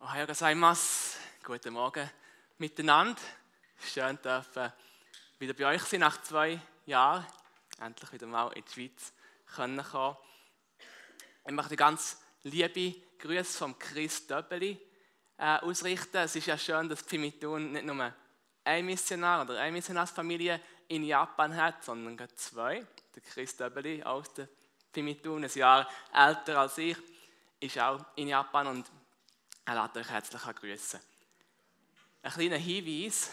Ohayou gozaimasu. Guten Morgen miteinander. Schön dürfen wieder bei euch sein nach zwei Jahren. Endlich wieder mal in die Schweiz können kommen. Ich möchte ganz liebe Grüße vom Chris Döbeli äh, ausrichten. Es ist ja schön, dass Pimitun nicht nur ein Missionar oder eine Missionarsfamilie in Japan hat, sondern zwei. Der Chris Döbeli aus der Pimitun, ein Jahr älter als ich, ist auch in Japan und er lädt euch herzlich grüßen. Ein kleiner Hinweis,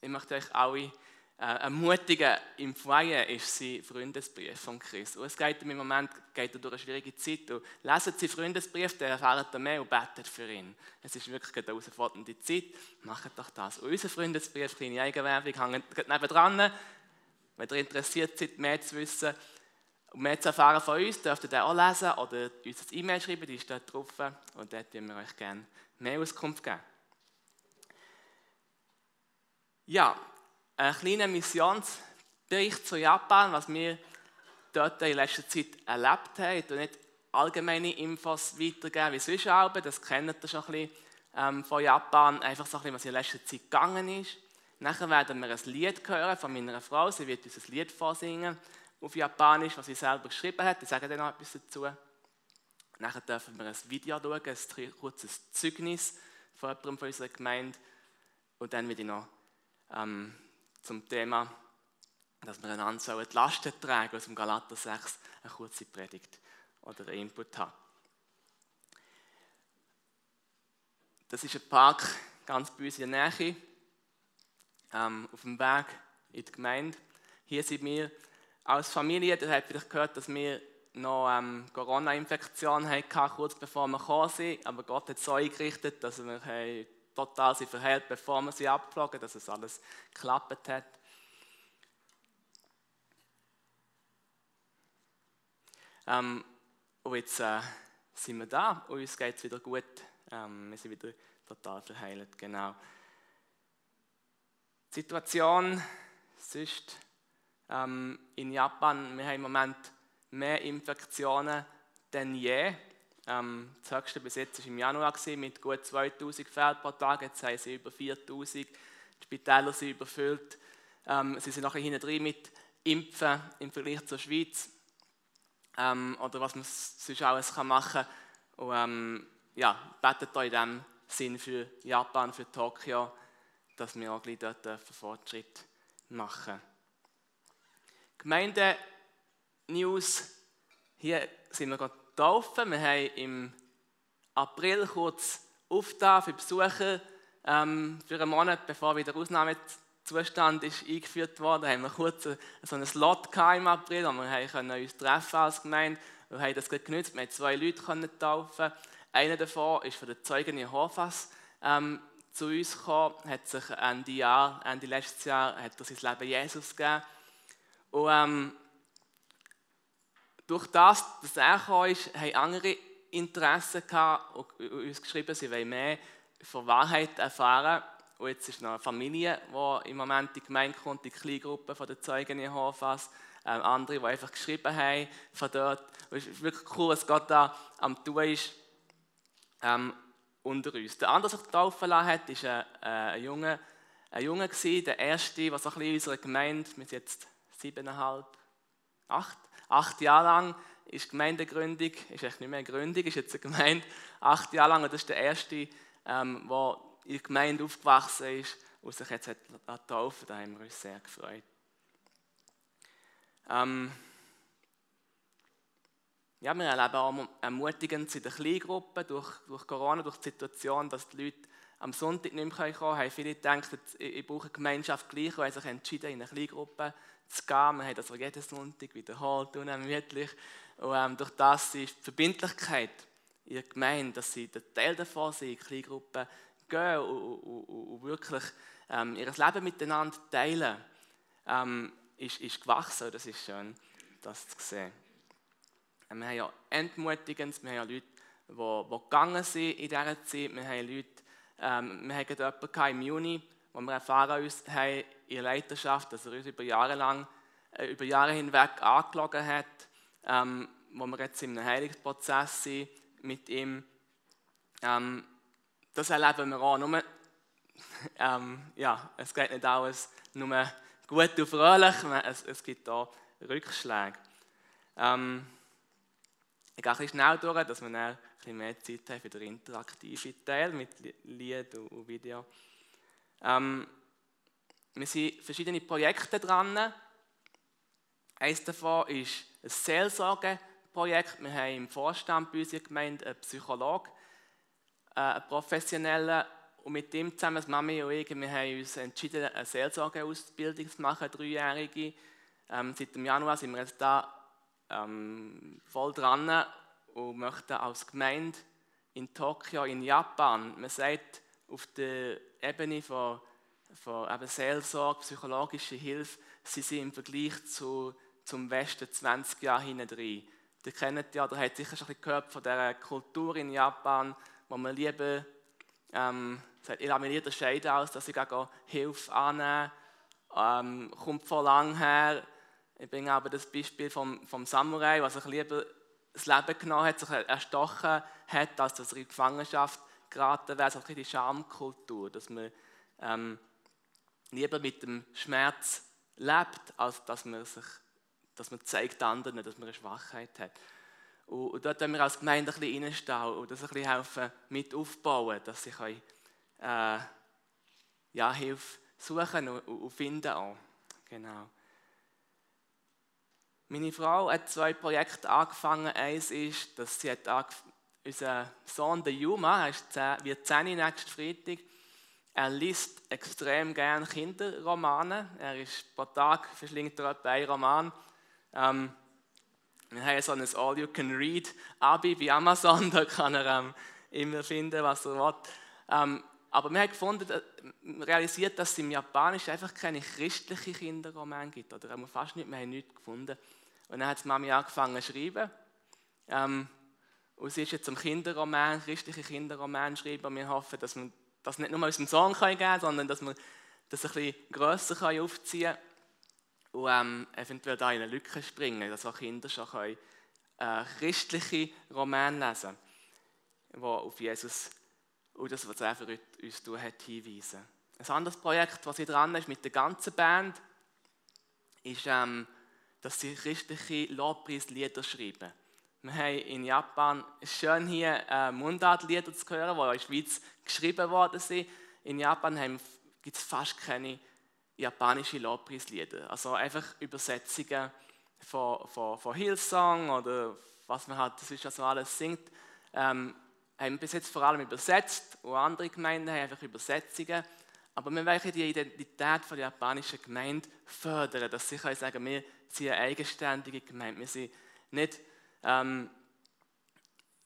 ich möchte euch alle äh, ermutigen, im Foyer ist sein Freundesbrief von Chris. Und es geht im Moment geht durch eine schwierige Zeit. Und lesen Sie Freundesbrief, der erfahrt er mehr und betet für ihn. Es ist wirklich eine herausfordernde Zeit. Macht doch das. Und unser Freundesbrief, kleine Eigenwerbung, hängt nebenan. Wenn ihr interessiert seid, mehr zu wissen und mehr zu erfahren von uns, dürft ihr den auch lesen oder uns eine E-Mail schreiben, die ist dort drauf. Und dort geben wir euch gerne mehr Auskunft geben. Ja, ein kleiner Missionsbericht zu Japan, was wir dort in letzter Zeit erlebt haben. Und nicht allgemeine Infos weitergeben wie sonst auch, das kennt ihr schon ein bisschen ähm, von Japan, einfach so ein bisschen, was in letzter Zeit gegangen ist. Nachher werden wir ein Lied hören von meiner Frau, sie wird uns ein Lied vorsingen auf Japanisch, was sie selber geschrieben hat, ich sage dann noch etwas dazu. Nachher dürfen wir ein Video schauen, ein kurzes Zeugnis von jemandem von unserer Gemeinde. Und dann wieder noch ähm, zum Thema, dass wir einander die Lasten tragen aus dem Galater 6 eine kurze Predigt oder einen Input haben. Das ist ein Park ganz bei uns in der Nähe, ähm, auf dem Weg in die Gemeinde. Hier sind wir als Familie, ihr habt vielleicht gehört, dass wir noch ähm, Corona-Infektion hatten, kurz bevor wir gekommen sind. Aber Gott hat so eingerichtet, dass wir total sie verheilt, bevor wir sie abgeflogen dass es alles geklappt hat. Ähm, und jetzt äh, sind wir da und uns geht es wieder gut. Ähm, wir sind wieder total verheilt, genau. Die Situation sonst ähm, in Japan, wir haben im Moment mehr Infektionen denn je. Ähm, das höchste bis jetzt war im Januar mit gut 2000 Fällen pro Tag. Jetzt haben sie über 4000. Die Spitäler sind überfüllt. Ähm, sie sind nachher hinten drin mit Impfen im Vergleich zur Schweiz. Ähm, oder was man sonst alles machen kann. Und ähm, ja, betet euch in diesem Sinn für Japan, für Tokio, dass wir auch gleich dort Fortschritt machen. Gemeinde News. Hier sind wir gerade getauft. Wir haben im April kurz aufgetan für Besucher. Ähm, für einen Monat, bevor wieder der Ausnahmezustand ist eingeführt wurde, haben wir kurz so einen Slot im April, wo wir können uns treffen als Gemeinde. Wir haben das genutzt. Wir haben zwei Leute können taufen. Einer davon ist von der Zeugen Jehovas ähm, zu uns gekommen, hat sich Ende Jahr, Ende letztes Jahr, hat er sein Leben Jesus gegeben. Und ähm, durch das, dass er ist, haben andere Interessen gehabt und uns geschrieben, sie wollen mehr von Wahrheit erfahren. Und jetzt ist noch eine Familie, die im Moment in die Gemeinde kommt, die Kleingruppe von den Zeugen Jehovas. Ähm, andere, die einfach geschrieben haben von dort. Und es ist wirklich cool, was Gott da am tun ist ähm, unter uns. Der andere, der sich getaufen lassen hat, war ein, äh, ein Junge, ein Junge gewesen, der erste, der so ein bisschen in unserer Gemeinde, wir sind jetzt siebeneinhalb, acht, acht Jahre lang ist Gemeindegründung, ist echt nicht mehr eine Gründung, ist jetzt eine Gemeinde, acht Jahre lang, und das ist der erste, ähm, der in der Gemeinde aufgewachsen ist und sich jetzt hat taufen da haben wir uns sehr gefreut. Ähm, ja, wir erleben auch ermutigend in der Kleingruppe durch, durch Corona, durch die Situation, dass die Leute am Sonntag nicht mehr kommen können. Haben viele gedacht, ich brauche eine Gemeinschaft gleich und haben sich entschieden, in eine Kleingruppe zu gehen. Wir haben das jeden Sonntag wiederholt, unermüdlich. Und ähm, durch das ist die Verbindlichkeit in der Gemeinde, dass sie der Teil davon sind, in Kleingruppen gehen und, und, und, und wirklich ähm, ihr Leben miteinander teilen, ähm, ist, ist gewachsen. Das ist schön, das zu sehen. Ähm, wir haben ja Entmutigendes, wir haben ja Leute, die, die gegangen sind in dieser Zeit. Wir haben Leute, ähm, wir hatten jemanden im Juni, wo wir erfahren haben in Leiterschaft, dass er uns über Jahre lang, äh, über Jahre hinweg angelogen hat, ähm, wo wir jetzt in einem Heilungsprozess sind mit ihm. Ähm, das erleben wir auch. Nur, ähm, ja, es geht nicht alles nur gut und fröhlich, es, es gibt auch Rückschläge. Ähm, ich gehe ein bisschen schnell durch, dass wir dann ein bisschen mehr Zeit haben für den interaktiven Teil mit Lied und Video. Ähm, wir sind verschiedene Projekte dran. Eines davon ist ein Seelsorgeprojekt. Wir haben im Vorstand bei unserer Gemeinde einen Psychologe, äh, einen Professionellen. Und mit dem zusammen, das Mami und ich, wir haben uns entschieden, eine Seelsorgeausbildung zu machen, eine dreijährige. Ähm, seit dem Januar sind wir jetzt da ähm, voll dran und möchten als Gemeinde in Tokio, in Japan, man sagt, auf der Ebene von, von eben Seelsorge, psychologischer Hilfe, sie sind im Vergleich zu, zum Westen 20 Jahre hinten drin. Ihr kennt ja, oder habt sicher schon ein gehört von dieser Kultur in Japan, wo man lieber ähm, sagt, ich lasse mich nicht unterscheiden, als dass ich Hilfe annehme. Ähm, kommt von lang her. Ich bringe aber das Beispiel vom, vom Samurai, der sich lieber das Leben genommen hat, sich erstochen hat, als dass er in Gefangenschaft geraten wäre. So ein die Schamkultur, dass man ähm, lieber mit dem Schmerz lebt, als dass man sich dass man zeigt anderen, dass man eine Schwachheit hat. Und, dort können wir als Gemeinde ein bisschen reinstehen und das ein bisschen helfen, mit aufbauen, dass sie können, äh, ja, Hilfe suchen und, und finden auch. Genau. Meine Frau hat zwei Projekte angefangen. Eins ist, dass sie hat unser Sohn, der Juma, er wird 10 nächsten Freitag, er liest extrem gerne Kinderromane. Er ist pro Tag verschlingt er etwa einen Roman. Ähm, wir haben so ein All-You-Can-Read-Abi bei Amazon, da kann er ähm, immer finden, was er will. Ähm, aber wir haben gefunden, äh, realisiert, dass es im Japanischen einfach keine christlichen Kinderromane gibt. Oder haben wir fast nicht, wir haben nichts gefunden. Und dann hat die Mami angefangen zu schreiben. Ähm, und sie ist jetzt zum Kinderroman, christliche Kinderroman schreiben. Wir hoffen, dass wir das nicht nur unserem Sohn geben können, sondern dass wir das ein bisschen grösser aufziehen können und ähm, eventuell da in eine Lücke springen, dass auch Kinder schon können, äh, christliche Romane lesen können, die auf Jesus und das, was er für uns tun hat, hinweisen. Ein anderes Projekt, das hier dran ist mit der ganzen Band, ist, ähm, dass sie christliche Lobpreislieder schreiben. Wir haben in Japan schön hier äh, Mundartlieder zu hören, die in der Schweiz geschrieben worden sind. In Japan gibt es fast keine japanische Lobpreislieder. Also einfach Übersetzungen von, von, von Hillsong oder was man halt, ist also alles singt. Ähm, haben bis jetzt vor allem übersetzt und andere Gemeinden haben einfach Übersetzungen. Aber wir wollen die Identität der japanischen Gemeinde fördern, dass sie können sagen, wir sind eine eigenständige Gemeinde. Wir sind nicht ähm,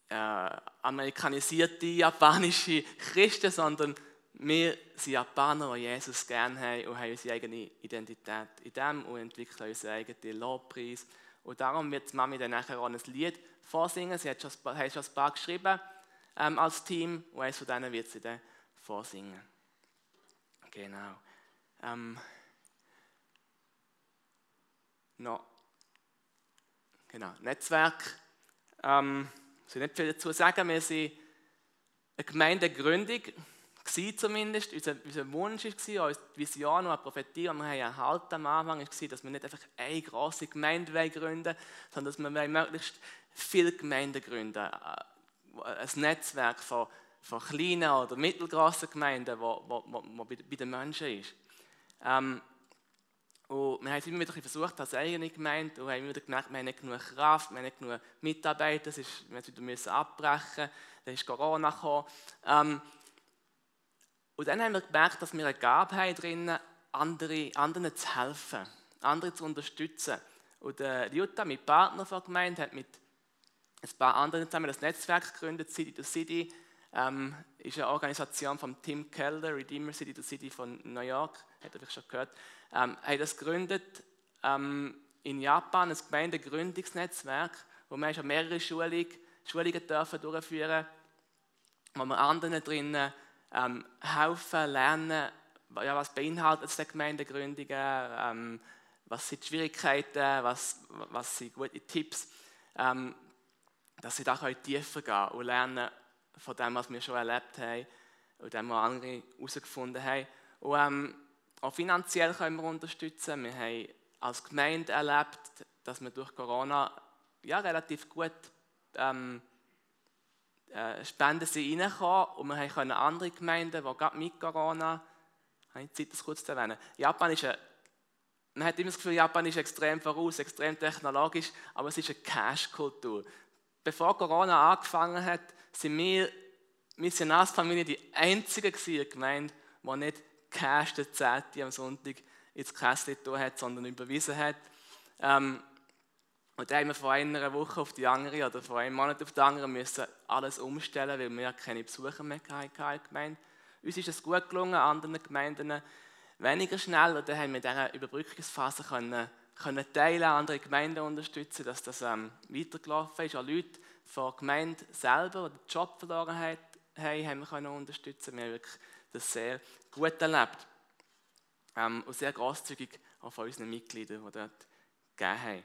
äh, amerikanisierte japanische Christen, sondern wir sind Japaner, die Jesus gerne haben und haben unsere eigene Identität in dem und entwickeln unseren eigenen Lobpreis. Und darum wird Mami dann nachher auch ein Lied vorsingen. Sie hat schon, hat schon ein paar geschrieben ähm, als Team und eines von denen wird sie dann vorsingen. Genau. Ähm, noch. Genau. Netzwerk. Ähm, ich will nicht viel dazu sagen. Wir sind eine Gemeindegründung zumindest. Unser, unser Wunsch war, unsere Vision und eine Prophetie, die wir haben erhalten am Anfang, war, dass wir nicht einfach eine grosse Gemeinde gründen sondern dass wir möglichst viele Gemeinden gründen äh, Ein Netzwerk von, von kleinen oder mittelgroßen Gemeinden, bei, bei den Menschen ist. Ähm, und wir haben es immer wieder versucht als eigene Gemeinde und haben immer wieder gemerkt, wir haben nicht genug Kraft, wir haben nicht genug Mitarbeiter, es ist, wir mussten wieder abbrechen, dann ist Corona gekommen. Ähm, und dann haben wir gemerkt, dass wir eine Gabe haben drin, andere, anderen zu helfen, andere zu unterstützen. Und äh, Jutta, mit Partner der Gemeinde, hat mit ein paar anderen zusammen das Netzwerk gegründet, City to City. Ähm, ist eine Organisation von Tim Keller, Redeemer City to City von New York, hat ihr schon gehört. Ähm, hat das gegründet ähm, in Japan, ein Gemeindegründungsnetzwerk, wo wir schon mehrere Schulungen, Schulungen dürfen durchführen, wo wir anderen drinnen ähm, helfen, lernen, ja, was beinhaltet es Gemeindegründungen, ähm, was sind die Schwierigkeiten, was, was sind gute Tipps, ähm, dass sie da tiefer gehen und lernen von dem, was wir schon erlebt haben. und dann wir andere herausgefunden haben. Und ähm, auch finanziell können wir unterstützen. Wir haben als Gemeinde erlebt, dass wir durch Corona ja, relativ gut ähm, äh, Spenden sind reingekommen und wir können andere Gemeinden, die gerade mit Corona, habe ich Zeit, das kurz zu erwähnen, Japan ist eine, man hat immer das Gefühl, Japan ist extrem voraus, extrem technologisch, aber es ist eine Cash-Kultur. Bevor Corona angefangen hat, sind wir Missionarsfamilie die einzige Gemeinde, die nicht Cash der Zehnte am Sonntag ins Kästchen hat, sondern überwiesen hat. Ähm, und dann haben wir von einer Woche auf die andere oder von einem Monat auf die andere müssen alles umstellen, weil wir keine Besucher mehr hatten. Uns ist es gut gelungen, anderen Gemeinden weniger schnell. Und dann haben wir in dieser Überbrückungsphase können, können teilen, andere Gemeinden unterstützen, dass das ähm, weitergelaufen ist. Auch Leute von der Gemeinde selber, die den Job verloren haben, haben wir können unterstützen. Wir haben wirklich das sehr gut erlebt. Ähm, und sehr großzügig auch von unseren Mitgliedern, die dort gegeben haben.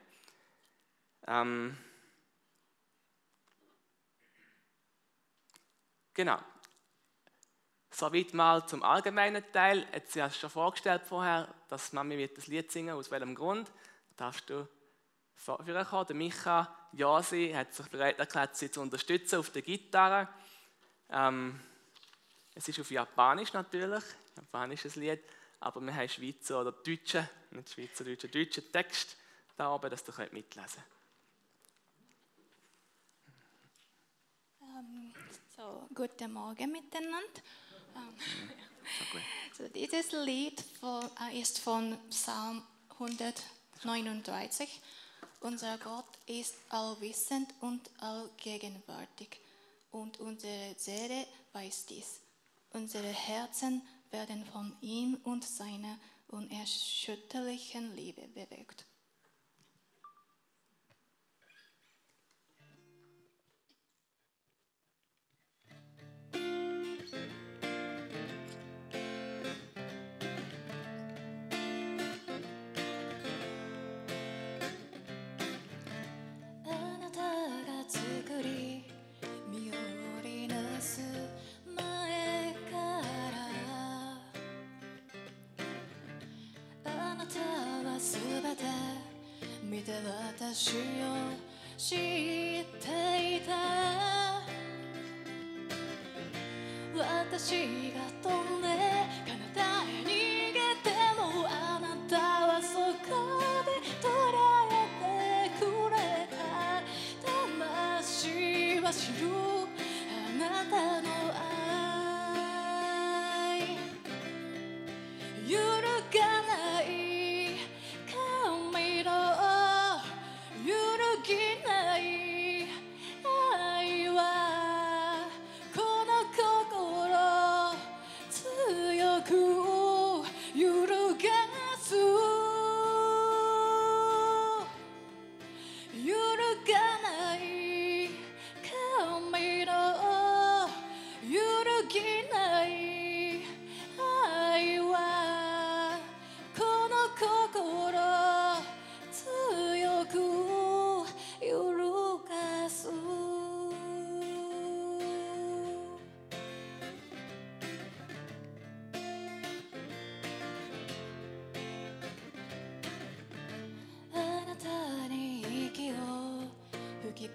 Ähm, genau. Soweit mal zum allgemeinen Teil. Jetzt hast du schon vorgestellt vorher, dass Mami wird das Lied singen. Aus welchem Grund? Darfst du vorkommen? Der Micha Josi hat sich bereit erklärt, sie zu unterstützen auf der Gitarre. Ähm, es ist auf Japanisch natürlich, japanisches Lied, aber wir haben Schweizer oder Deutsche, nicht Schweizer, Deutsche, deutschen Text da oben, dass du mitlesen könnt. So, guten Morgen miteinander. Um, so, dieses Lied uh, ist von Psalm 139. Unser Gott ist allwissend und allgegenwärtig und unsere Seele weiß dies. Unsere Herzen werden von ihm und seiner unerschütterlichen Liebe bewegt. 私を知っていた。私が飛んで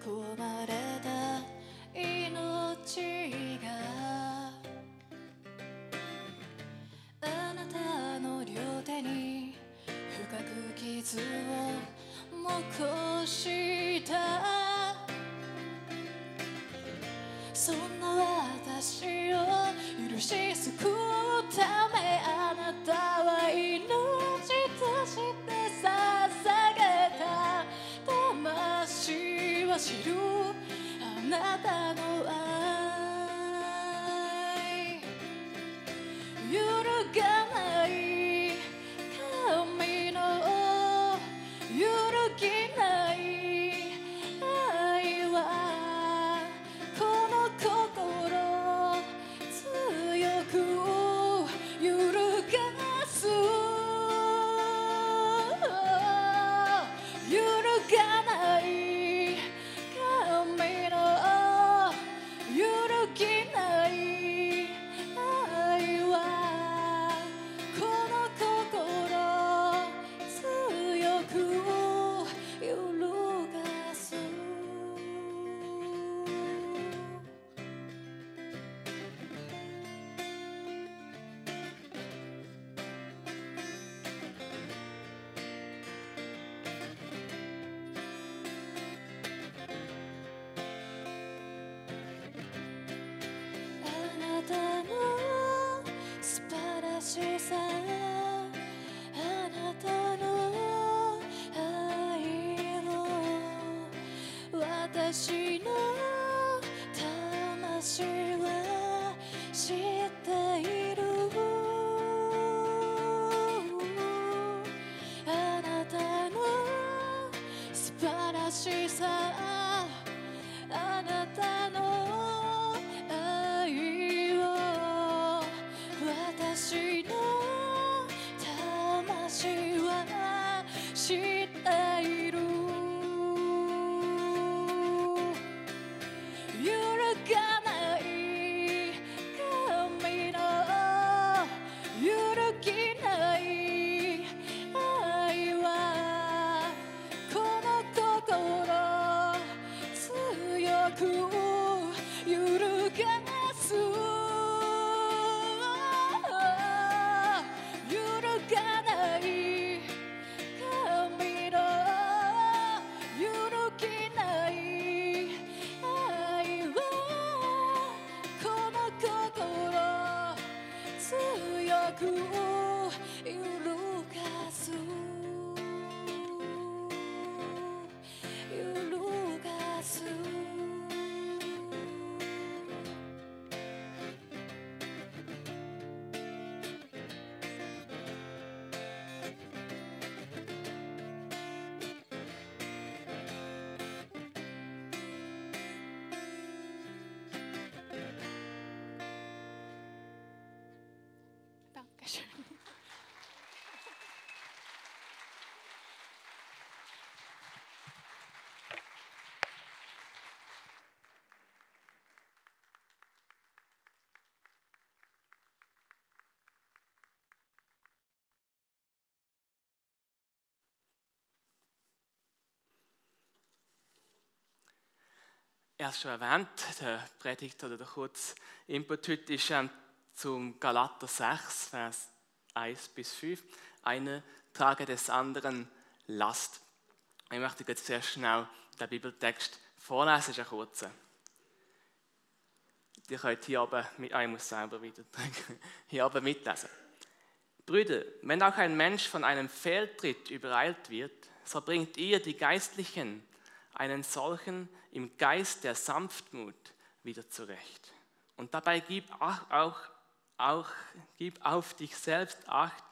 込まれた命が。あなたの両手に深く傷を残した。そんな私を許し救う。私の魂は知っている。あなたの素晴らしさ。Es schon erwähnt, der Predigt oder der kurze Input heute ist ähm, zum Galater 6, Vers 1 bis 5. Eine trage des anderen Last. Ich möchte jetzt sehr schnell den Bibeltext vorlesen, es ist ein kurzer. Ihr könnt hier oben, mit, ah, ich muss selber wieder hier oben mitlesen. Brüder, wenn auch ein Mensch von einem Fehltritt übereilt wird, so bringt ihr, die Geistlichen, einen solchen im Geist der Sanftmut wieder zurecht. Und dabei gib auch, auch, auch gib auf dich selbst Acht,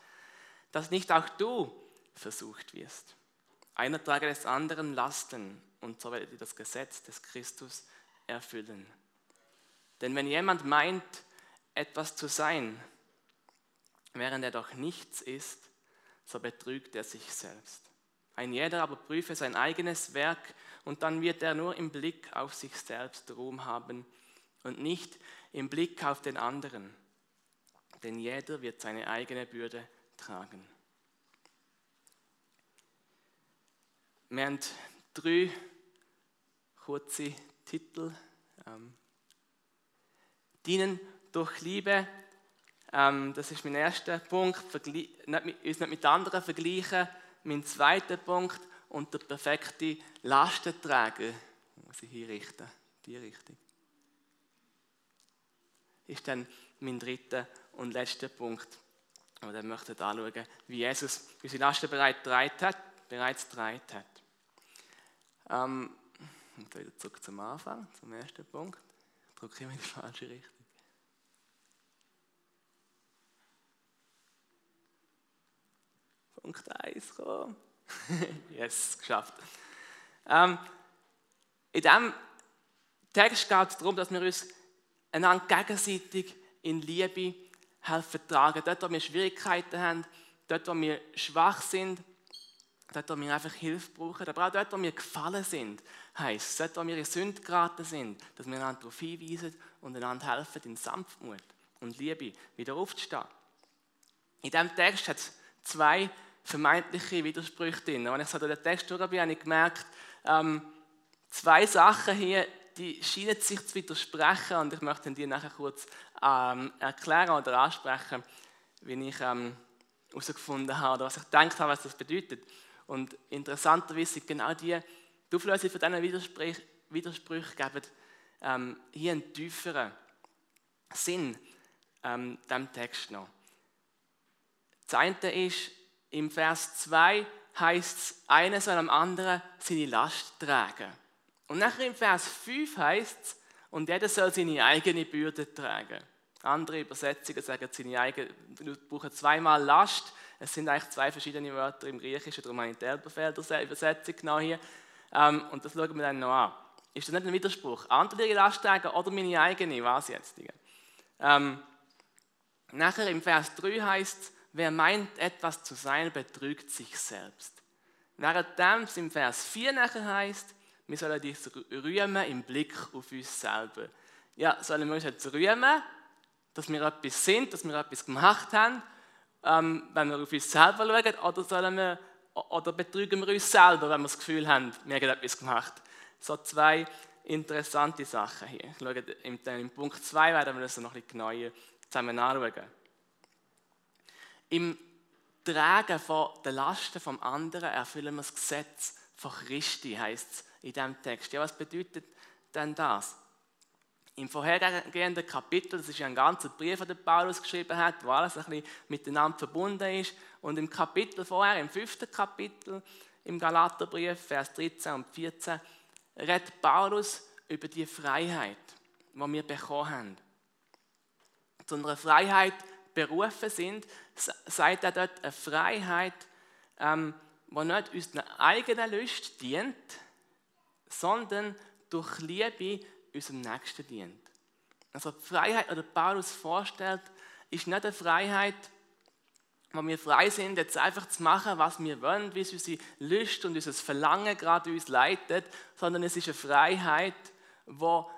dass nicht auch du versucht wirst. Einer trage des anderen Lasten und so werdet ihr das Gesetz des Christus erfüllen. Denn wenn jemand meint, etwas zu sein, während er doch nichts ist, so betrügt er sich selbst. Ein jeder aber prüfe sein eigenes Werk und dann wird er nur im Blick auf sich selbst Ruhm haben und nicht im Blick auf den anderen. Denn jeder wird seine eigene Bürde tragen. Wir haben drei kurze Titel. Ähm, Dienen durch Liebe, ähm, das ist mein erster Punkt. Vergli nicht uns nicht mit anderen vergleichen. Mein zweiter Punkt und der perfekte Lastenträger, muss ich hier richten, die Richtung. Ist dann mein dritter und letzter Punkt. Und dann möchte ich anschauen, wie Jesus unsere Lasten bereits getragen hat. Bereits getragen hat. Ähm, und wieder zurück zum Anfang, zum ersten Punkt. Ich drücke immer in die falsche Richtung. Punkt 1 kommen. yes, geschafft. Ähm, in diesem Text geht es darum, dass wir uns einander gegenseitig in Liebe helfen tragen. Dort, wo wir Schwierigkeiten haben, dort, wo wir schwach sind, dort, wo wir einfach Hilfe brauchen, aber auch dort, wo wir gefallen sind, heisst dort, wo wir in Sünde geraten sind, dass wir einander darauf hinweisen und einander helfen, in Sanftmut und Liebe wieder aufzustehen. In diesem Text hat es zwei vermeintliche Widersprüche drin. Wenn ich so durch den Text durch bin, habe ich gemerkt, ähm, zwei Sachen hier, die scheinen sich zu widersprechen und ich möchte die nachher kurz ähm, erklären oder ansprechen, wie ich ähm, herausgefunden habe oder was ich gedacht habe, was das bedeutet. Und interessanterweise sind genau die, die Auflösung von diesen Widersprüchen, Widersprüchen geben ähm, hier einen tieferen Sinn ähm, dem Text noch. Das eine ist, im Vers 2 heißt es, einer soll am anderen seine Last tragen. Und nachher im Vers 5 heißt es, und jeder soll seine eigene Bürde tragen. Andere Übersetzungen sagen, seine eigene, brauchen zweimal Last. Es sind eigentlich zwei verschiedene Wörter im Griechischen, darum habe ich die Elberfelder Übersetzung genau hier. Ähm, und das schauen wir dann noch an. Ist das nicht ein Widerspruch? Andere Last tragen oder meine eigene? Was jetzt? Ähm, nachher im Vers 3 heißt es, wer meint, etwas zu sein, betrügt sich selbst. Während es im Vers 4 nachher heißt, wir sollen uns rühmen im Blick auf uns selber. Ja, sollen wir uns jetzt rühmen, dass wir etwas sind, dass wir etwas gemacht haben, ähm, wenn wir auf uns selber schauen, oder, sollen wir, oder betrügen wir uns selber, wenn wir das Gefühl haben, wir haben etwas gemacht. So zwei interessante Sachen hier. Ich schaue, im, im Punkt 2 werden wir das noch ein bisschen genauer zusammen anschauen. Im Tragen von den Lasten vom anderen erfüllen wir das Gesetz von Christi, heißt es in diesem Text. Ja, was bedeutet denn das? Im vorhergehenden Kapitel, das ist ja ein ganzer Brief, den Paulus geschrieben hat, wo alles ein bisschen miteinander verbunden ist. Und im Kapitel vorher, im fünften Kapitel, im Galaterbrief, Vers 13 und 14, redet Paulus über die Freiheit, die wir bekommen haben. Zu einer Freiheit berufen sind, sagt er dort eine Freiheit, ähm, die nicht unseren eigenen Lust dient, sondern durch Liebe unserem Nächsten dient. Also die Freiheit, die Paulus vorstellt, ist nicht eine Freiheit, wo wir frei sind, jetzt einfach zu machen, was wir wollen, wie es unsere Lust und unser Verlangen gerade uns leitet, sondern es ist eine Freiheit, wo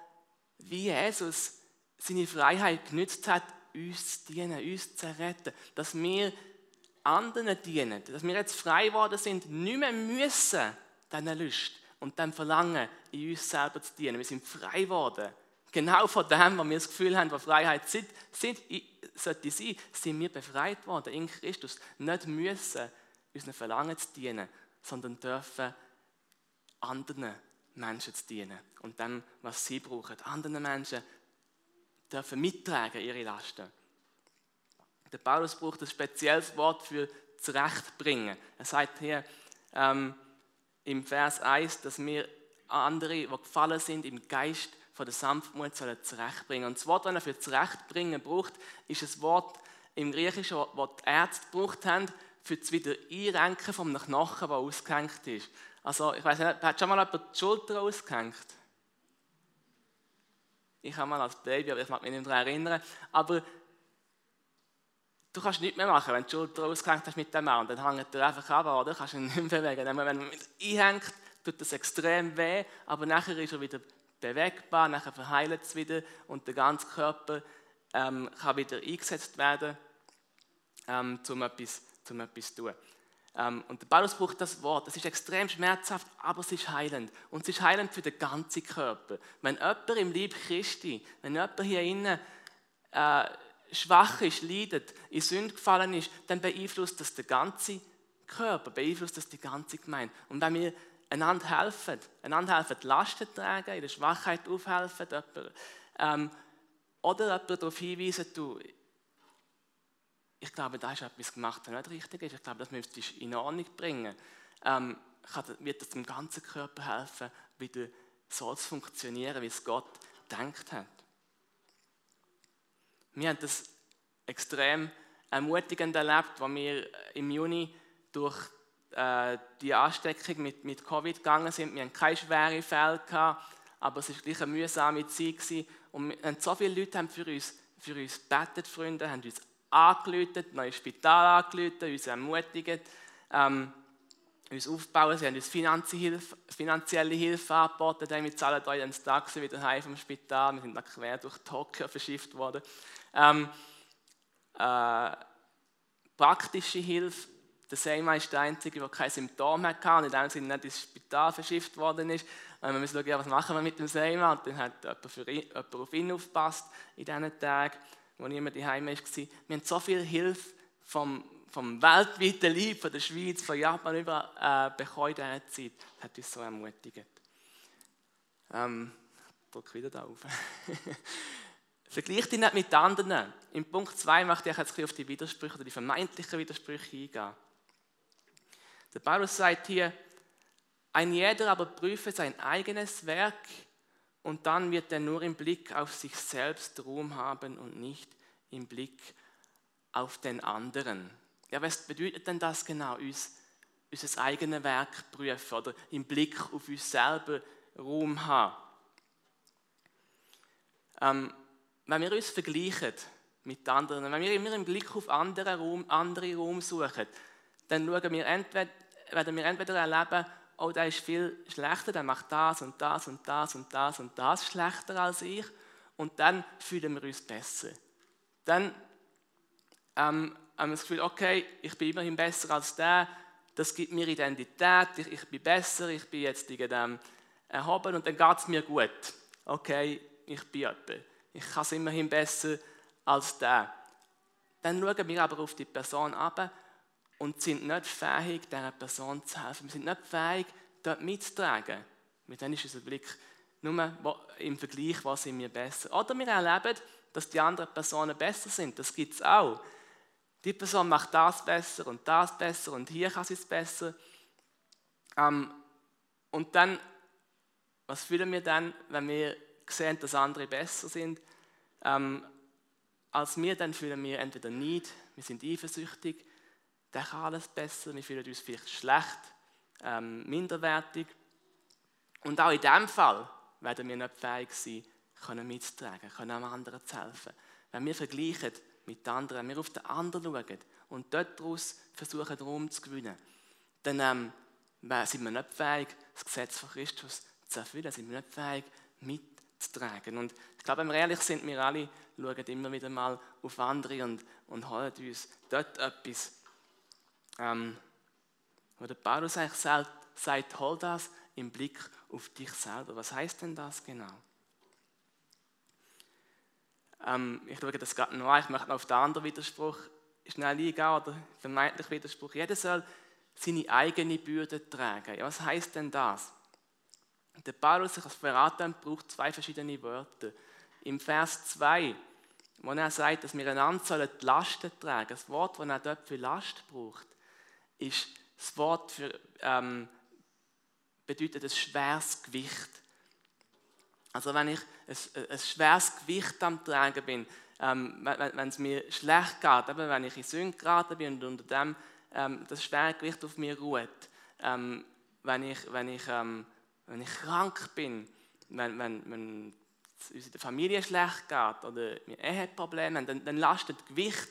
wie Jesus seine Freiheit genützt hat, uns zu dienen, uns zu retten, dass wir anderen dienen, dass wir jetzt frei geworden sind, nicht mehr müssen, diesen Lust und dem Verlangen, in uns selber zu dienen. Wir sind frei geworden. Genau von dem, was wir das Gefühl haben, was Freiheit sind, sind, sollte sein, sind wir befreit worden in Christus. Nicht müssen, unseren Verlangen zu dienen, sondern dürfen anderen Menschen zu dienen und dem, was sie brauchen. Anderen Menschen dürfen mittragen ihre Lasten. Der Paulus braucht ein spezielles Wort für zurechtbringen. Er sagt hier ähm, im Vers 1, dass wir andere, die gefallen sind, im Geist von der Sanftmut sollen zurechtbringen. Und das Wort, das er für zurechtbringen braucht, ist ein Wort im Griechischen, das die Ärzte gebraucht haben, für das wieder Einrenken von einem Knochen, der ausgehängt ist. Also, ich weiß nicht, hat schon mal jemand die Schulter ausgehängt? Ich habe mal als Baby, aber ich mag mich nicht daran erinnern. Aber du kannst nichts mehr machen, wenn du die Schulter ausgehängt hast mit dem Arm. Dann hängt er einfach ab, oder? Du kannst ihn nicht mehr bewegen. Wenn man einhängt, tut das extrem weh, aber nachher ist er wieder bewegbar, nachher verheilt es wieder und der ganze Körper ähm, kann wieder eingesetzt werden, ähm, um, etwas, um etwas zu tun. Ähm, und Paulus braucht das Wort. Es ist extrem schmerzhaft, aber es ist heilend. Und es ist heilend für den ganzen Körper. Wenn jemand im Lieb Christi, wenn jemand hier innen äh, schwach ist, leidet, in Sünde gefallen ist, dann beeinflusst das den ganzen Körper, beeinflusst das die ganze Gemeinde. Und wenn wir einander helfen, einander helfen, Lasten tragen, in der Schwachheit aufhelfen, jemand, ähm, oder jemand darauf hinweisen, du, ich glaube, da ist etwas gemacht, das nicht richtig ist. Ich glaube, das müsstest du in Ordnung bringen. Ähm, wird das dem ganzen Körper helfen, wieder so zu funktionieren, wie es Gott gedacht hat. Wir haben das extrem ermutigend erlebt, als wir im Juni durch äh, die Ansteckung mit, mit Covid gegangen sind. Wir hatten keine schweren Fälle, gehabt, aber es war gleich eine mühsame Zeit. Gewesen. Und wir, so viele Leute haben für uns, für uns gebetet, Freunde, haben uns angelötet, neues Spital angelötet, uns ermutigt, ähm, uns aufbauen. Sie haben uns finanzielle Hilfe angeboten. Wir zahlen euch ins Taxi wieder heim vom Spital. Wir sind dann quer durch Tokio verschifft worden. Ähm, äh, praktische Hilfe. Der Seima ist der Einzige, der keine Symptome hatte und in dem Sinne nicht ins Spital verschifft worden ist. Und wir müssen schauen, was machen wir mit dem Seima. Und dann hat jemand, ihn, jemand auf ihn aufgepasst in diesen Tagen, wo niemand daheim war. Wir haben so viel Hilfe vom, vom weltweiten Lieb, von der Schweiz, von Japan über äh, bekommen in dieser Zeit. Das hat uns so ermutigt. Ähm, drück wieder da auf. Vergleich dich nicht mit anderen. Im Punkt 2 möchte ich jetzt auf die Widersprüche oder die vermeintlichen Widersprüche eingehen. Der Paulus sagt hier, Ein jeder aber prüfe sein eigenes Werk und dann wird er nur im Blick auf sich selbst Ruhm haben und nicht im Blick auf den anderen. Ja, was bedeutet denn das genau, uns, unser eigenes Werk prüfen oder im Blick auf uns selber Ruhm haben? Ähm, wenn wir uns vergleichen mit anderen, wenn wir immer im Blick auf andere Raum, andere Raum suchen, dann schauen wir entweder, werden wir entweder erleben, oh, der ist viel schlechter, der macht das und das und das und das und das schlechter als ich. Und dann fühlen wir uns besser. Dann ähm, haben wir das Gefühl, okay, ich bin immerhin besser als der, das gibt mir Identität, ich, ich bin besser, ich bin jetzt gegen dem erhoben und dann geht es mir gut. Okay, ich bin jemand. Ich kann es immerhin besser als der. Dann schauen wir aber auf die Person ab und sind nicht fähig, dieser Person zu helfen. Wir sind nicht fähig, dort mitzutragen. Mit dann ist unser Blick nur im Vergleich, was sind wir besser. Oder wir erleben, dass die anderen Personen besser sind. Das gibt es auch. Die Person macht das besser und das besser und hier kann sie es besser. Ähm, und dann, was fühlen wir dann, wenn wir sehen, dass andere besser sind ähm, als wir, dann fühlen wir entweder Neid, wir sind eifersüchtig, der kann alles besser, wir fühlen uns vielleicht schlecht, ähm, minderwertig. Und auch in diesem Fall werden wir nicht fähig sein, können mitzutragen, können einem anderen zu helfen. Wenn wir vergleichen mit anderen, wenn wir auf den anderen schauen und dort daraus versuchen, Raum zu gewinnen, dann ähm, sind wir nicht fähig, das Gesetz von Christus zu erfüllen, sind wir nicht fähig, mitzutragen. Und ich glaube, wenn wir ehrlich sind, wir alle schauen immer wieder mal auf andere und, und holen uns dort etwas ähm, wo der Paulus eigentlich sagt, sagt, hol das im Blick auf dich selber. Was heißt denn das genau? Ähm, ich schaue das gerade noch an, ich möchte noch auf den anderen Widerspruch schnell eingehen, oder vermeintlich Widerspruch. Jeder soll seine eigene Bürde tragen. Ja, was heißt denn das? Der Paulus, ich als verraten, braucht zwei verschiedene Wörter. Im Vers 2, wo er sagt, dass wir einander die Lasten tragen, das Wort, das er dort für Last braucht, ist das Wort für, ähm, bedeutet ein schweres Gewicht. Also wenn ich ein, ein schweres Gewicht am Tragen bin, ähm, wenn, wenn, es mir schlecht geht, eben wenn ich in Sünde geraten bin und unter dem ähm, das schwere Gewicht auf mir ruht, ähm, wenn, ich, wenn, ich, ähm, wenn ich krank bin, wenn, wenn, wenn es uns in der Familie schlecht geht oder wir Eheprobleme haben, dann, dann lastet Gewicht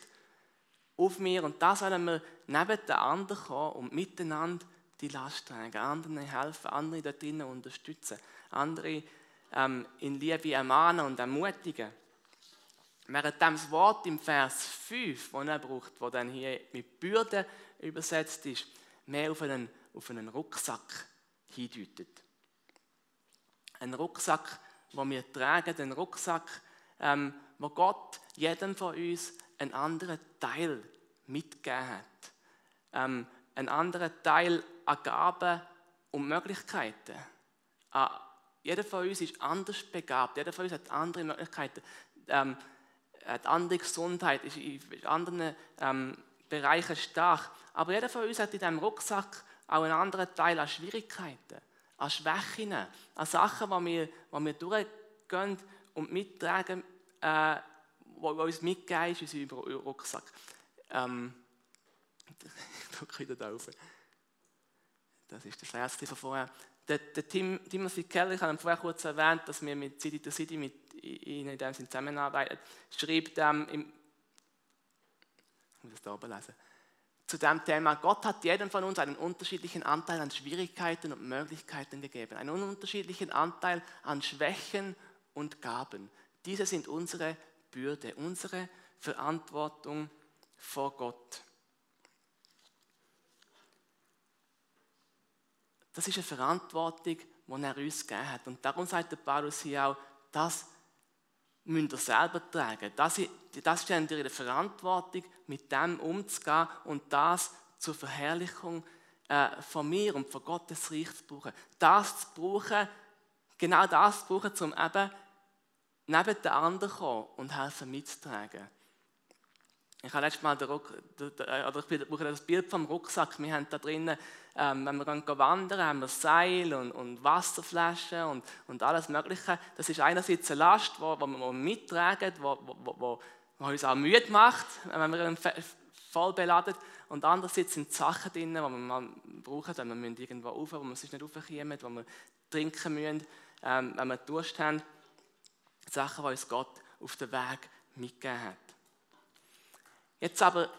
auf mir und da sollen wir neben den anderen kommen und miteinander die Last tragen, anderen helfen, andere da drinnen unterstützen, andere ähm, in Liebe ermahnen und ermutigen. Während das Wort im Vers 5, das er braucht, wo dann hier mit Bürde übersetzt ist, mehr auf einen, auf einen Rucksack hindeutet. Ein Rucksack, wo wir tragen, ein Rucksack, ähm, wo Gott jedem von uns einen anderen Teil mitgegeben hat. Ähm, einen anderen Teil an Gaben und Möglichkeiten. Äh, jeder von uns ist anders begabt, jeder von uns hat andere Möglichkeiten, ähm, hat andere Gesundheit, ist in anderen ähm, Bereichen stark. Aber jeder von uns hat in diesem Rucksack auch einen anderen Teil an Schwierigkeiten, an Schwächen, an Sachen, die wir, die wir durchgehen und mittragen, äh, wo uns mitgegeben ist in unserem Rucksack. Ähm, ich drücke wieder da rauf. Das ist der Vers von vorher. Der, der Tim, Timothy Keller, ich habe vorher kurz erwähnt, dass wir mit City to City mit ihnen in dem Sinne zusammenarbeiten, schreibt ähm, im, ich muss das da oben lesen, zu dem Thema, Gott hat jedem von uns einen unterschiedlichen Anteil an Schwierigkeiten und Möglichkeiten gegeben, einen unterschiedlichen Anteil an Schwächen und Gaben. Diese sind unsere Bürde, unsere Verantwortung vor Gott. Das ist eine Verantwortung, die er uns gegeben hat. Und darum sagt der Paulus hier auch, das müsst ihr selber tragen. Das, das steht in Verantwortung, mit dem umzugehen und das zur Verherrlichung äh, von mir und von Gottes Reich zu brauchen. Das zu brauchen, genau das zu brauchen, um eben neben den anderen zu kommen und helfen mitzutragen. Ich habe letztes Mal den Ruck, oder ich brauche das Bild vom Rucksack. Wir haben da drinnen, ähm, wenn wir wandern, haben wir Seil und, und Wasserflaschen und, und alles Mögliche. Das ist einerseits eine Last, die wir mittragen, die uns auch müde macht, wenn wir voll beladen. Und andererseits sind Sachen drin, die wir mal brauchen, wenn wir irgendwo rauf, wo wir sonst nicht raufkommen, wo wir trinken müssen, ähm, wenn wir Durst haben. Sachen, die uns Gott auf den Weg mitgegeben hat. Jetzt aber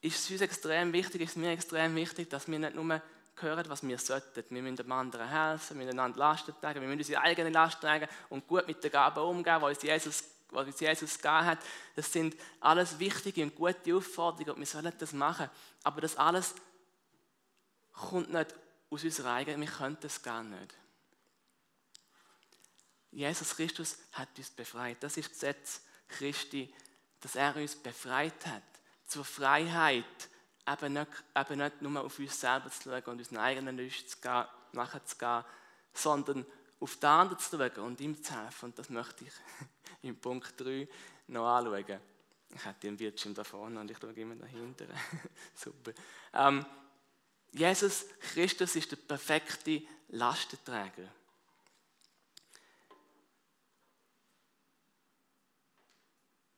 ist es uns extrem wichtig, ist mir extrem wichtig, dass wir nicht nur hören, was wir sollten. Wir müssen dem anderen helfen, wir müssen einander Lasten tragen, wir müssen unsere eigene Last tragen und gut mit den Gaben umgehen, die uns Jesus, was uns Jesus gegeben hat. Das sind alles wichtige und gute Aufforderungen und wir sollen das machen. Aber das alles kommt nicht aus unserer eigenen, wir können das gar nicht. Jesus Christus hat uns befreit. Das ist das Gesetz Christi dass er uns befreit hat zur Freiheit, eben nicht, eben nicht nur auf uns selber zu schauen und unseren eigenen gehen, nachzugehen, sondern auf den anderen zu schauen und ihm zu helfen. Und das möchte ich im Punkt 3 noch anschauen. Ich habe den Bildschirm da vorne und ich schaue immer dahinter. Super. Ähm, Jesus Christus ist der perfekte Lastenträger.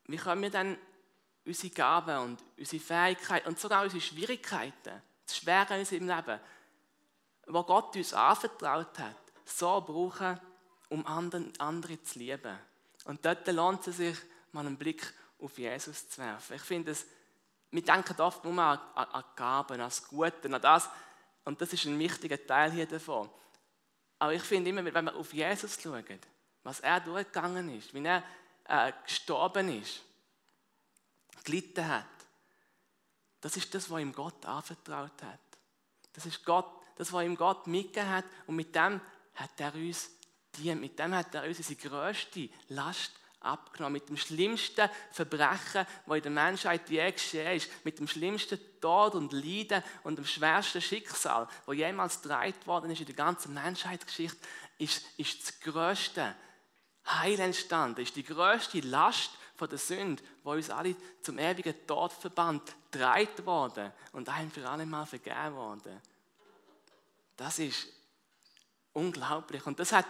Wie können wir dann unsere Gaben und unsere Fähigkeiten und sogar unsere Schwierigkeiten, das Schwere in unserem Leben, wo Gott uns anvertraut hat, so brauchen, um andere zu lieben. Und dort lohnt es sich, mal einen Blick auf Jesus zu werfen. Ich finde wir denken oft nur an, an, an Gaben, an das Gute, an das, und das ist ein wichtiger Teil hier davon. Aber ich finde immer, wenn wir auf Jesus schauen, was er durchgegangen ist, wie er äh, gestorben ist, gelitten hat. Das ist das, was ihm Gott anvertraut hat. Das ist Gott, das, was ihm Gott mitgegeben hat. Und mit dem hat er uns dient. Mit dem hat er uns unsere grösste Last abgenommen. Mit dem schlimmsten Verbrechen, das in der Menschheit je geschehen ist. Mit dem schlimmsten Tod und Leiden und dem schwersten Schicksal, das jemals getragen worden ist in der ganzen Menschheitsgeschichte, ist, ist das grösste Heil entstanden, ist die größte Last von der Sünde, wo uns alle zum ewigen Tod verbannt, dreit worden und ein für alle Mal vergeben worden. Das ist unglaublich. Und das hat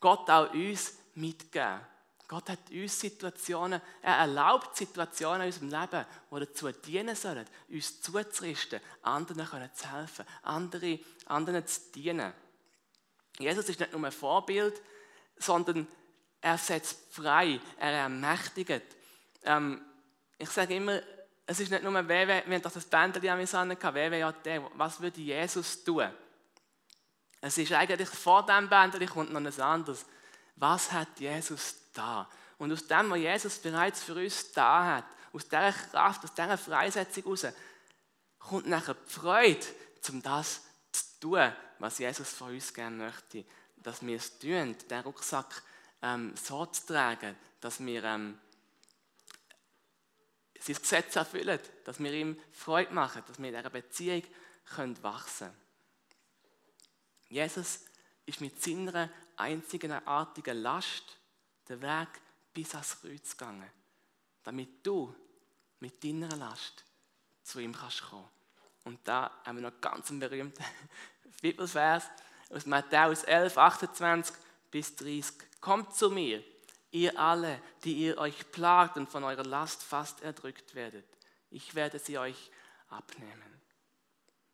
Gott auch uns mitgegeben. Gott hat uns Situationen, er erlaubt Situationen in unserem Leben, die dazu dienen sollen, uns zuzurichten, anderen zu helfen, andere, anderen zu dienen. Jesus ist nicht nur ein Vorbild, sondern er setzt frei, er ermächtigt. Ähm, ich sage immer, es ist nicht nur, wer, wir haben doch das Bändchen an mir gehabt, wer was würde Jesus tun? Es ist eigentlich vor dem Bändchen kommt noch etwas anderes. Was hat Jesus da? Und aus dem, was Jesus bereits für uns da hat, aus dieser Kraft, aus dieser Freisetzung heraus, kommt nachher die Freude, um das zu tun, was Jesus von uns gerne möchte dass wir es tun, den Rucksack ähm, so zu tragen, dass wir ähm, sein Gesetz erfüllen, dass wir ihm Freude machen, dass wir in dieser Beziehung können wachsen können. Jesus ist mit seiner einzigartigen Last den Weg bis ans Kreuz gegangen, damit du mit deiner Last zu ihm kannst kommen. Und da haben wir noch ganz einen berühmten Bibelvers, aus Matthäus 11, 28 bis 30. Kommt zu mir, ihr alle, die ihr euch plagt und von eurer Last fast erdrückt werdet. Ich werde sie euch abnehmen.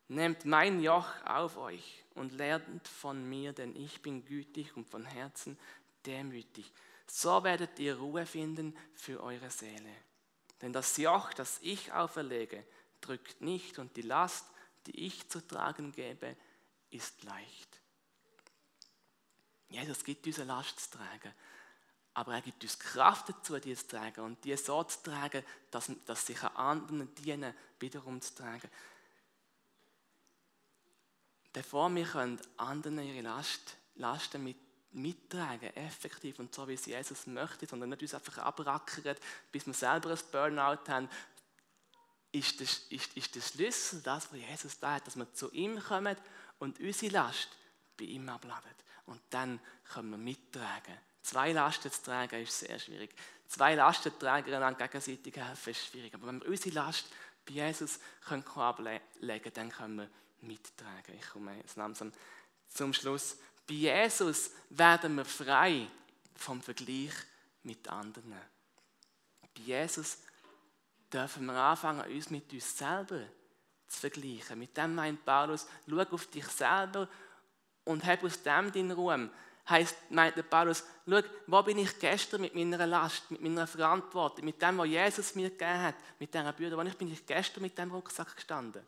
Nehmt mein Joch auf euch und lernt von mir, denn ich bin gütig und von Herzen demütig. So werdet ihr Ruhe finden für eure Seele. Denn das Joch, das ich auferlege, drückt nicht und die Last, die ich zu tragen gebe, ist leicht. Jesus gibt uns eine Last zu tragen. Aber er gibt uns Kraft dazu, die zu tragen und die so zu tragen, dass, dass sich an anderen dienen, wiederum zu tragen. Bevor wir anderen ihre Last, Lasten mit, mittragen, effektiv und so, wie es Jesus möchte, sondern nicht uns einfach abrackern, bis wir selber ein Burnout haben, ist der, ist, ist der Schlüssel das, was Jesus da hat, dass wir zu ihm kommen und unsere Last bei ihm abladen. Und dann können wir mittragen Zwei Lasten zu tragen ist sehr schwierig. Zwei Lastenträger einander gegenseitig helfen ist schwierig. Aber wenn wir unsere Last bei Jesus können ablegen dann können wir mittragen. Ich komme jetzt langsam zum Schluss. Bei Jesus werden wir frei vom Vergleich mit anderen. Bei Jesus dürfen wir anfangen, uns mit uns selber zu vergleichen. Mit dem meint Paulus, schau auf dich selber und hab aus dem deinen Ruhm. Heißt, meint der Paulus, schau, wo bin ich gestern mit meiner Last, mit meiner Verantwortung, mit dem, was Jesus mir gegeben hat, mit dieser Bürde, wo bin ich gestern mit dem Rucksack gestanden.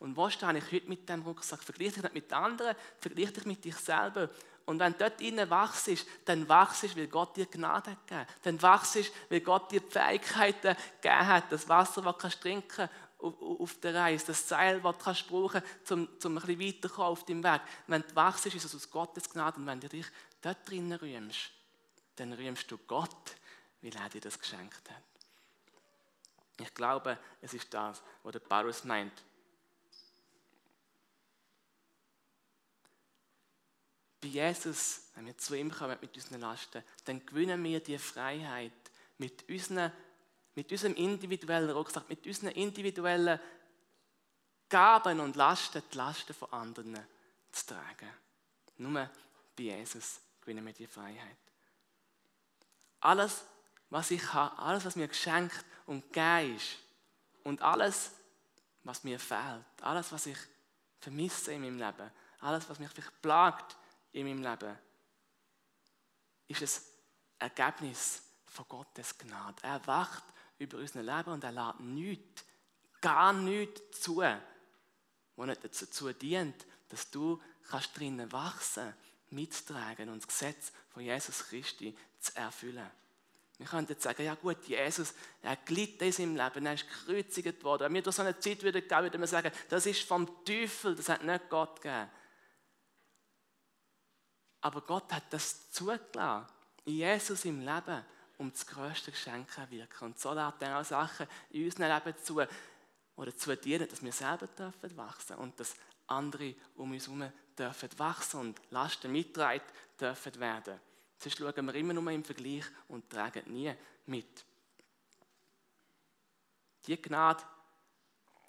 Und wo stehe ich heute mit dem Rucksack? Vergleich dich nicht mit anderen, vergleich dich mit dich selber. Und wenn dort innen wachst, dann wachst, weil Gott dir Gnade hat gegeben. Dann wachst, weil Gott dir die Fähigkeiten gegeben hat, das Wasser, das du trinken kannst auf der Reise, das Seil, das du kannst brauchen kannst, um, um ein bisschen weiterzukommen auf deinem Weg. Wenn du wachst, ist es aus Gottes Gnade. Und wenn du dich dort drinnen rühmst, dann rühmst du Gott, weil er dir das geschenkt hat. Ich glaube, es ist das, was der Paulus meint. Bei Jesus, wenn wir zu ihm kommen mit unseren Lasten, dann gewinnen wir die Freiheit, mit, unseren, mit unserem individuellen Rucksack, mit unseren individuellen Gaben und Lasten, die Lasten von anderen zu tragen. Nur bei Jesus gewinnen wir die Freiheit. Alles, was ich habe, alles, was mir geschenkt und gegeben ist und alles, was mir fehlt, alles, was ich vermisse in meinem Leben, alles, was mich vielleicht plagt in meinem Leben, ist ein Ergebnis von Gottes Gnade. Er wacht über unser Leben und er lädt nichts, gar nichts zu, was nicht dazu dient, dass du kannst drinnen wachsen mitzutragen und das Gesetz von Jesus Christi zu erfüllen. Wir könnten jetzt sagen, ja gut, Jesus, er glitt in seinem Leben, er ist gekreuzigt worden. Wenn wir durch so eine Zeit würden gehen, würden wir sagen, das ist vom Teufel, das hat nicht Gott gegeben. Aber Gott hat das zugelassen, in Jesus im Leben, um das größte Geschenk zu wirken. Und so lädt er auch Sachen in unserem Leben zu, die dazu dienen, dass wir selber dürfen wachsen und dass andere um uns herum dürfen wachsen und Lasten mitgetragen dürfen werden. Sonst schauen wir immer nur im Vergleich und tragen nie mit. Die Gnade,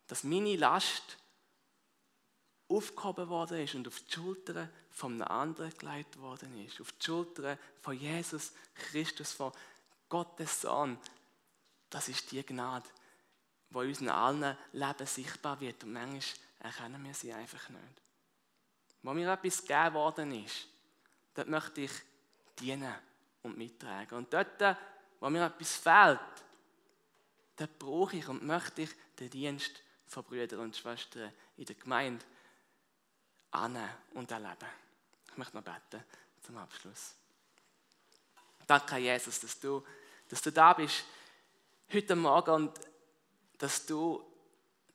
dass meine Last aufgehoben worden ist und auf die Schultern von einem anderen gelegt worden ist. Auf die Schultern von Jesus Christus, von Gottes Sohn. Das ist die Gnade, die in unseren allen Leben sichtbar wird. Und manchmal erkennen wir sie einfach nicht. Wo mir etwas gegeben worden ist, dort möchte ich dienen und mittragen. Und dort, wo mir etwas fehlt, dort brauche ich und möchte ich den Dienst von Brüdern und Schwestern in der Gemeinde annehmen und erleben. Ich möchte noch beten zum Abschluss. Danke, Jesus, dass du, dass du da bist heute Morgen und dass du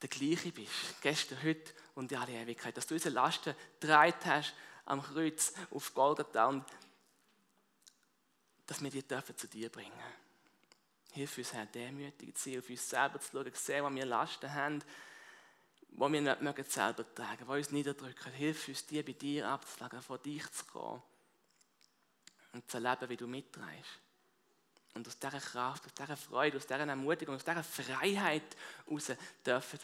der gleiche bist, gestern, heute und in alle Ewigkeit. Dass du unsere Lasten getragen hast am Kreuz auf Golgatha und dass wir die dürfen zu dir bringen. Hilf uns, Herr, demütig zu sein, auf uns selber zu schauen, sehen, wo wir Lasten haben, wo wir nicht mögen selber tragen, wo uns niederdrücken. Hilf uns, die bei dir abzulegen, vor dich zu kommen und zu erleben, wie du mitträgst. Und aus dieser Kraft, aus dieser Freude, aus dieser Ermutigung, aus dieser Freiheit heraus dürfen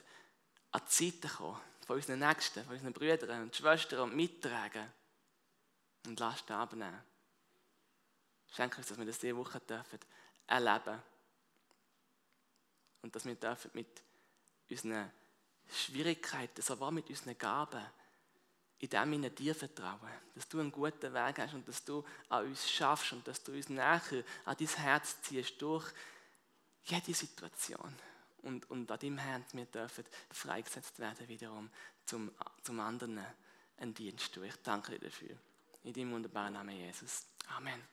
an die Seite kommen, von unseren Nächsten, von unseren Brüdern und Schwestern und mittragen und Lasten abnehmen. Schenke uns, dass wir das diese Woche dürfen erleben und dass wir dürfen mit unseren Schwierigkeiten, sowohl mit unseren Gaben, in dem in dir vertrauen, dass du einen guten Weg hast und dass du an uns schaffst und dass du uns näher an dein Herz ziehst durch jede Situation. Und, und an deinem Herz wir dürfen freigesetzt werden wiederum zum, zum anderen einen Dienst tun. Ich danke dir dafür. In deinem wunderbaren Namen Jesus. Amen.